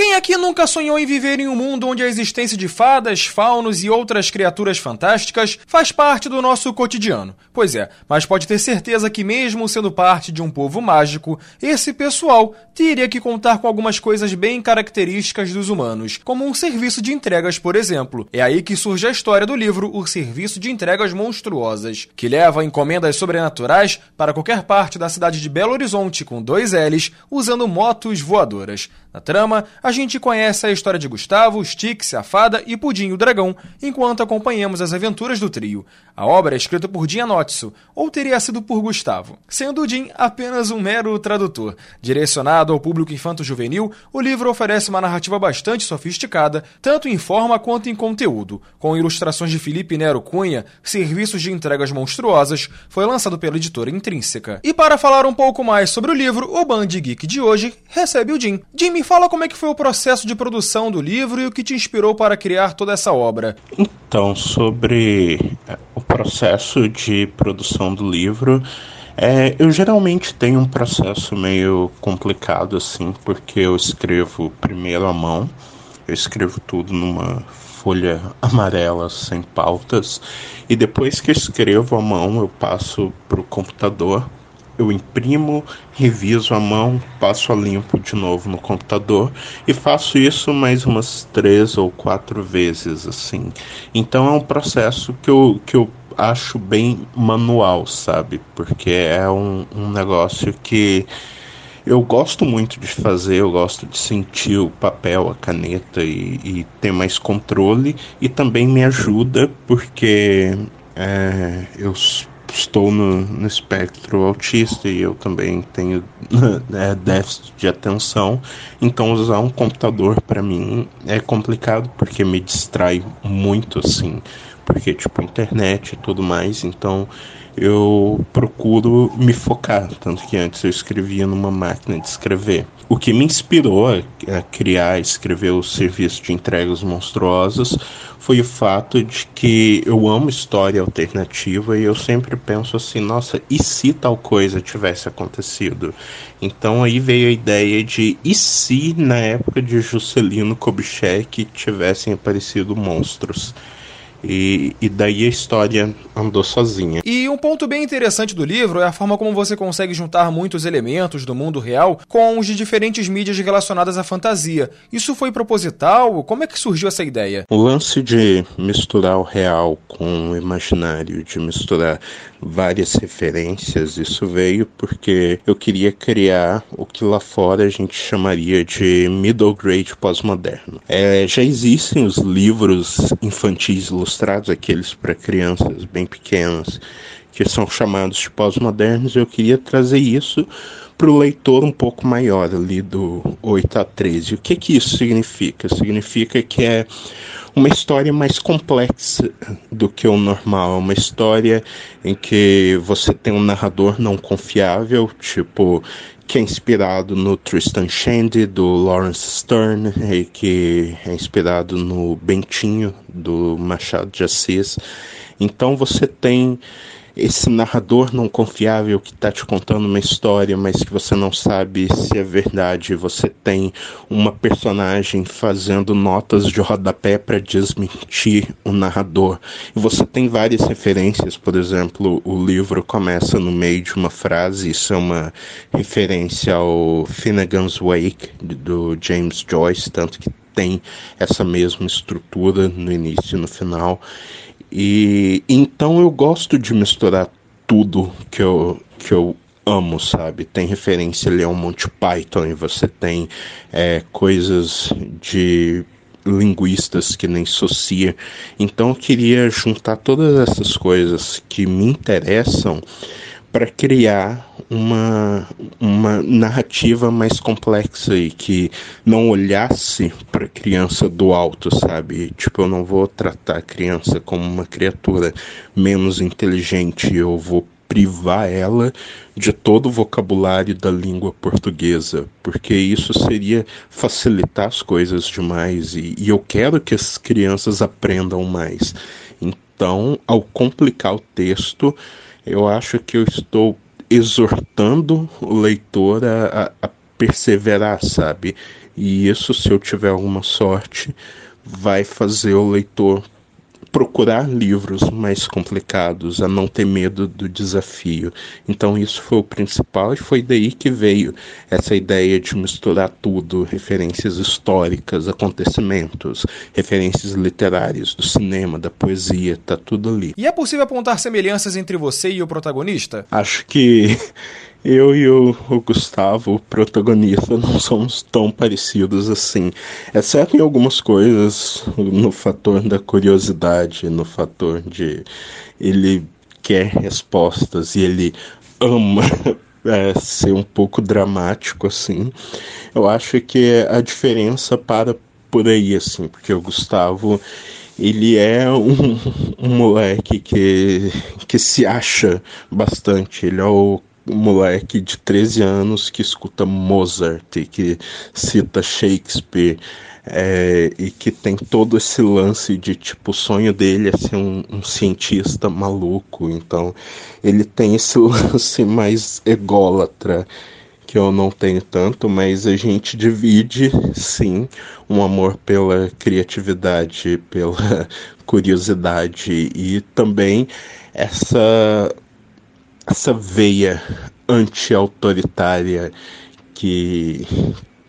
Quem aqui nunca sonhou em viver em um mundo onde a existência de fadas, faunos e outras criaturas fantásticas faz parte do nosso cotidiano? Pois é, mas pode ter certeza que, mesmo sendo parte de um povo mágico, esse pessoal teria que contar com algumas coisas bem características dos humanos, como um serviço de entregas, por exemplo. É aí que surge a história do livro O Serviço de Entregas Monstruosas, que leva encomendas sobrenaturais para qualquer parte da cidade de Belo Horizonte com dois L's, usando motos voadoras. Na trama, a gente conhece a história de Gustavo, Stix, a Fada e Pudim o Dragão, enquanto acompanhamos as aventuras do trio. A obra é escrita por Jim Anotso, ou teria sido por Gustavo, sendo Jim apenas um mero tradutor. Direcionado ao público infanto-juvenil, o livro oferece uma narrativa bastante sofisticada, tanto em forma quanto em conteúdo. Com ilustrações de Felipe Nero Cunha, serviços de entregas monstruosas, foi lançado pela editora Intrínseca. E para falar um pouco mais sobre o livro, o Band Geek de hoje recebe o Jim. Jim, me fala como é que foi o processo de produção do livro e o que te inspirou para criar toda essa obra. Então, sobre é, o processo de produção do livro, é, eu geralmente tenho um processo meio complicado assim, porque eu escrevo primeiro à mão, eu escrevo tudo numa folha amarela sem pautas e depois que escrevo à mão eu passo para o computador eu imprimo, reviso a mão, passo a limpo de novo no computador e faço isso mais umas três ou quatro vezes assim. Então é um processo que eu, que eu acho bem manual, sabe? Porque é um, um negócio que eu gosto muito de fazer, eu gosto de sentir o papel, a caneta e, e ter mais controle e também me ajuda porque é, eu estou no, no espectro autista e eu também tenho é, déficit de atenção, então usar um computador para mim é complicado porque me distrai muito assim, porque tipo internet e tudo mais, então eu procuro me focar, tanto que antes eu escrevia numa máquina de escrever. O que me inspirou a, criar, escrever o serviço de entregas monstruosas foi o fato de que eu amo história alternativa e eu sempre penso assim, nossa, e se tal coisa tivesse acontecido? Então aí veio a ideia de e se na época de Juscelino Kubitschek tivessem aparecido monstros? E, e, daí a história andou sozinha. E um ponto bem interessante do livro é a forma como você consegue juntar muitos elementos do mundo real com os de diferentes mídias relacionadas à fantasia. Isso foi proposital? Como é que surgiu essa ideia? O lance de misturar o real com o imaginário, de misturar várias referências, isso veio porque eu queria criar o que lá fora a gente chamaria de middle grade pós-moderno. É, já existem os livros infantis ilustrados, aqueles para crianças bem pequenas, que são chamados de pós-modernos, eu queria trazer isso para o leitor um pouco maior, ali do 8 a 13. O que, que isso significa? Significa que é uma história mais complexa do que o normal, uma história em que você tem um narrador não confiável, tipo que é inspirado no Tristan Shandy do Lawrence Stern e que é inspirado no Bentinho do Machado de Assis. Então você tem esse narrador não confiável que está te contando uma história, mas que você não sabe se é verdade. Você tem uma personagem fazendo notas de rodapé para desmentir o narrador. E você tem várias referências, por exemplo, o livro começa no meio de uma frase, isso é uma referência ao Finnegan's Wake do James Joyce, tanto que tem essa mesma estrutura no início e no final. E então eu gosto de misturar tudo que eu, que eu amo, sabe? Tem referência ali ao Monty Python e você tem é, coisas de linguistas que nem Saussure. Então eu queria juntar todas essas coisas que me interessam para criar uma, uma narrativa mais complexa e que não olhasse para a criança do alto, sabe? Tipo, eu não vou tratar a criança como uma criatura menos inteligente, eu vou privar ela de todo o vocabulário da língua portuguesa, porque isso seria facilitar as coisas demais e, e eu quero que as crianças aprendam mais. Então, ao complicar o texto, eu acho que eu estou exortando o leitor a, a perseverar, sabe? E isso, se eu tiver alguma sorte, vai fazer o leitor procurar livros mais complicados, a não ter medo do desafio. Então isso foi o principal e foi daí que veio essa ideia de misturar tudo, referências históricas, acontecimentos, referências literárias do cinema, da poesia, tá tudo ali. E é possível apontar semelhanças entre você e o protagonista? Acho que eu e o, o, Gustavo, o protagonista, não somos tão parecidos assim. Exceto em algumas coisas, no fator da curiosidade, no fator de ele quer respostas e ele ama é, ser um pouco dramático assim. Eu acho que a diferença para por aí, assim, porque o Gustavo ele é um, um moleque que, que se acha bastante. Ele é o moleque de 13 anos que escuta Mozart e que cita Shakespeare é, e que tem todo esse lance de tipo o sonho dele é ser um, um, cientista maluco. Então ele tem esse lance mais ególatra que eu não tenho tanto mas a gente divide sim um amor pela criatividade pela curiosidade e também essa essa veia anti-autoritária que,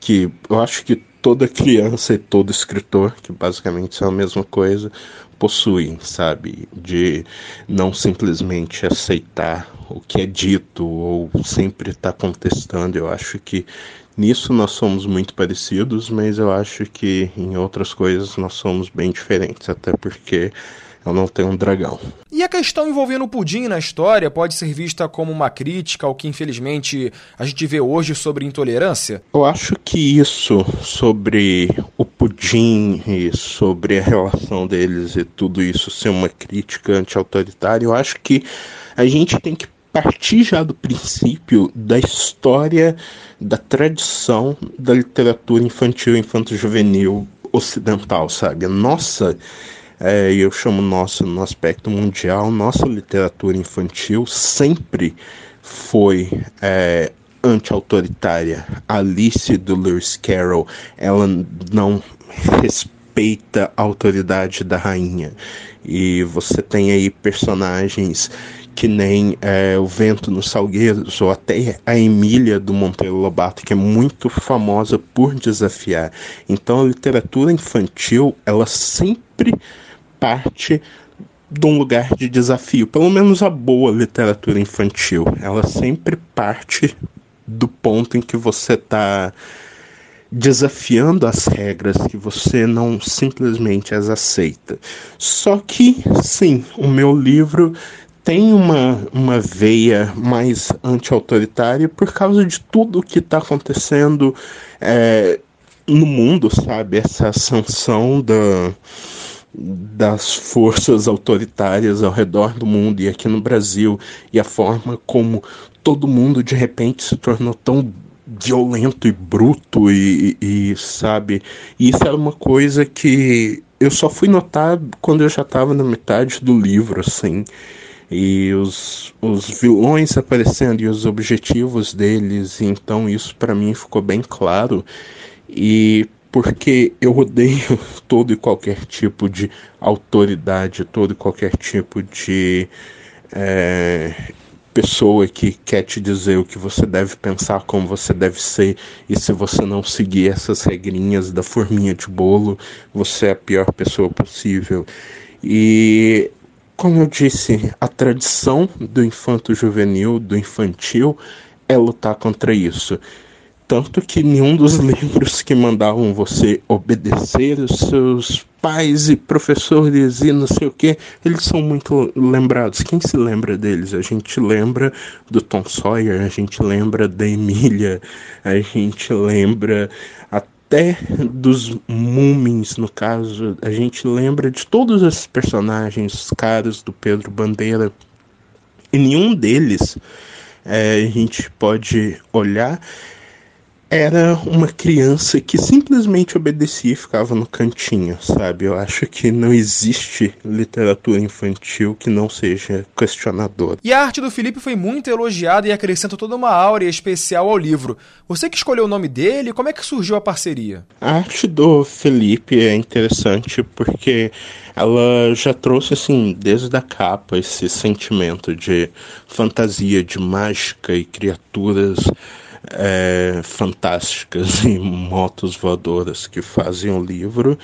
que eu acho que toda criança e todo escritor, que basicamente são a mesma coisa, possuem, sabe? De não simplesmente aceitar o que é dito ou sempre estar tá contestando. Eu acho que nisso nós somos muito parecidos, mas eu acho que em outras coisas nós somos bem diferentes, até porque eu não tenho um dragão. E a questão envolvendo o pudim na história pode ser vista como uma crítica ao que infelizmente a gente vê hoje sobre intolerância? Eu acho que isso sobre o pudim e sobre a relação deles e tudo isso ser uma crítica anti-autoritária, eu acho que a gente tem que partir já do princípio da história, da tradição da literatura infantil e infanto-juvenil ocidental, sabe? Nossa é, eu chamo nosso no aspecto mundial, nossa literatura infantil sempre foi é, anti-autoritária. Alice do Lewis Carroll, ela não respeita a autoridade da rainha. E você tem aí personagens que nem é, o Vento nos Salgueiros, ou até a Emília do Monteiro Lobato, que é muito famosa por desafiar. Então a literatura infantil, ela sempre parte de um lugar de desafio. Pelo menos a boa literatura infantil. Ela sempre parte do ponto em que você está desafiando as regras, que você não simplesmente as aceita. Só que, sim, o meu livro tem uma, uma veia mais anti-autoritária por causa de tudo o que está acontecendo é, no mundo, sabe? Essa sanção da das forças autoritárias ao redor do mundo e aqui no Brasil e a forma como todo mundo de repente se tornou tão violento e bruto e, e, sabe? E isso era uma coisa que eu só fui notar quando eu já estava na metade do livro assim. E os, os vilões aparecendo e os objetivos deles então isso para mim ficou bem claro. E porque eu odeio todo e qualquer tipo de autoridade, todo e qualquer tipo de é, pessoa que quer te dizer o que você deve pensar, como você deve ser, e se você não seguir essas regrinhas da forminha de bolo, você é a pior pessoa possível. E como eu disse, a tradição do infanto juvenil, do infantil, é lutar contra isso. Tanto que nenhum dos livros que mandavam você obedecer os seus pais e professores e não sei o que, eles são muito lembrados. Quem se lembra deles? A gente lembra do Tom Sawyer, a gente lembra da Emília, a gente lembra até dos Mumins, no caso, a gente lembra de todos esses personagens caros do Pedro Bandeira. E nenhum deles é, a gente pode olhar era uma criança que simplesmente obedecia e ficava no cantinho, sabe? Eu acho que não existe literatura infantil que não seja questionadora. E a arte do Felipe foi muito elogiada e acrescenta toda uma áurea especial ao livro. Você que escolheu o nome dele, como é que surgiu a parceria? A arte do Felipe é interessante porque ela já trouxe assim desde a capa esse sentimento de fantasia, de mágica e criaturas é, fantásticas e motos voadoras que fazem o livro.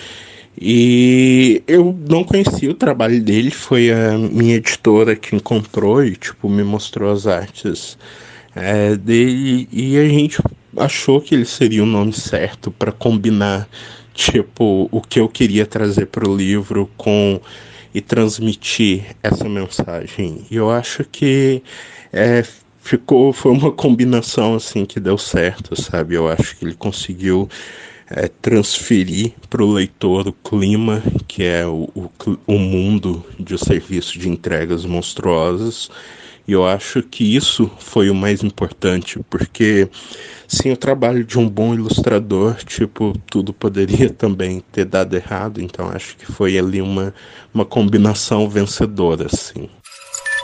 E eu não conhecia o trabalho dele, foi a minha editora que encontrou e tipo me mostrou as artes é, dele e a gente achou que ele seria o nome certo para combinar tipo o que eu queria trazer para o livro com e transmitir essa mensagem. E eu acho que é, ficou foi uma combinação assim que deu certo, sabe? Eu acho que ele conseguiu é, transferir para o leitor o clima que é o, o, o mundo de serviço de entregas monstruosas. E eu acho que isso foi o mais importante, porque sem o trabalho de um bom ilustrador, tipo, tudo poderia também ter dado errado. Então acho que foi ali uma, uma combinação vencedora, assim.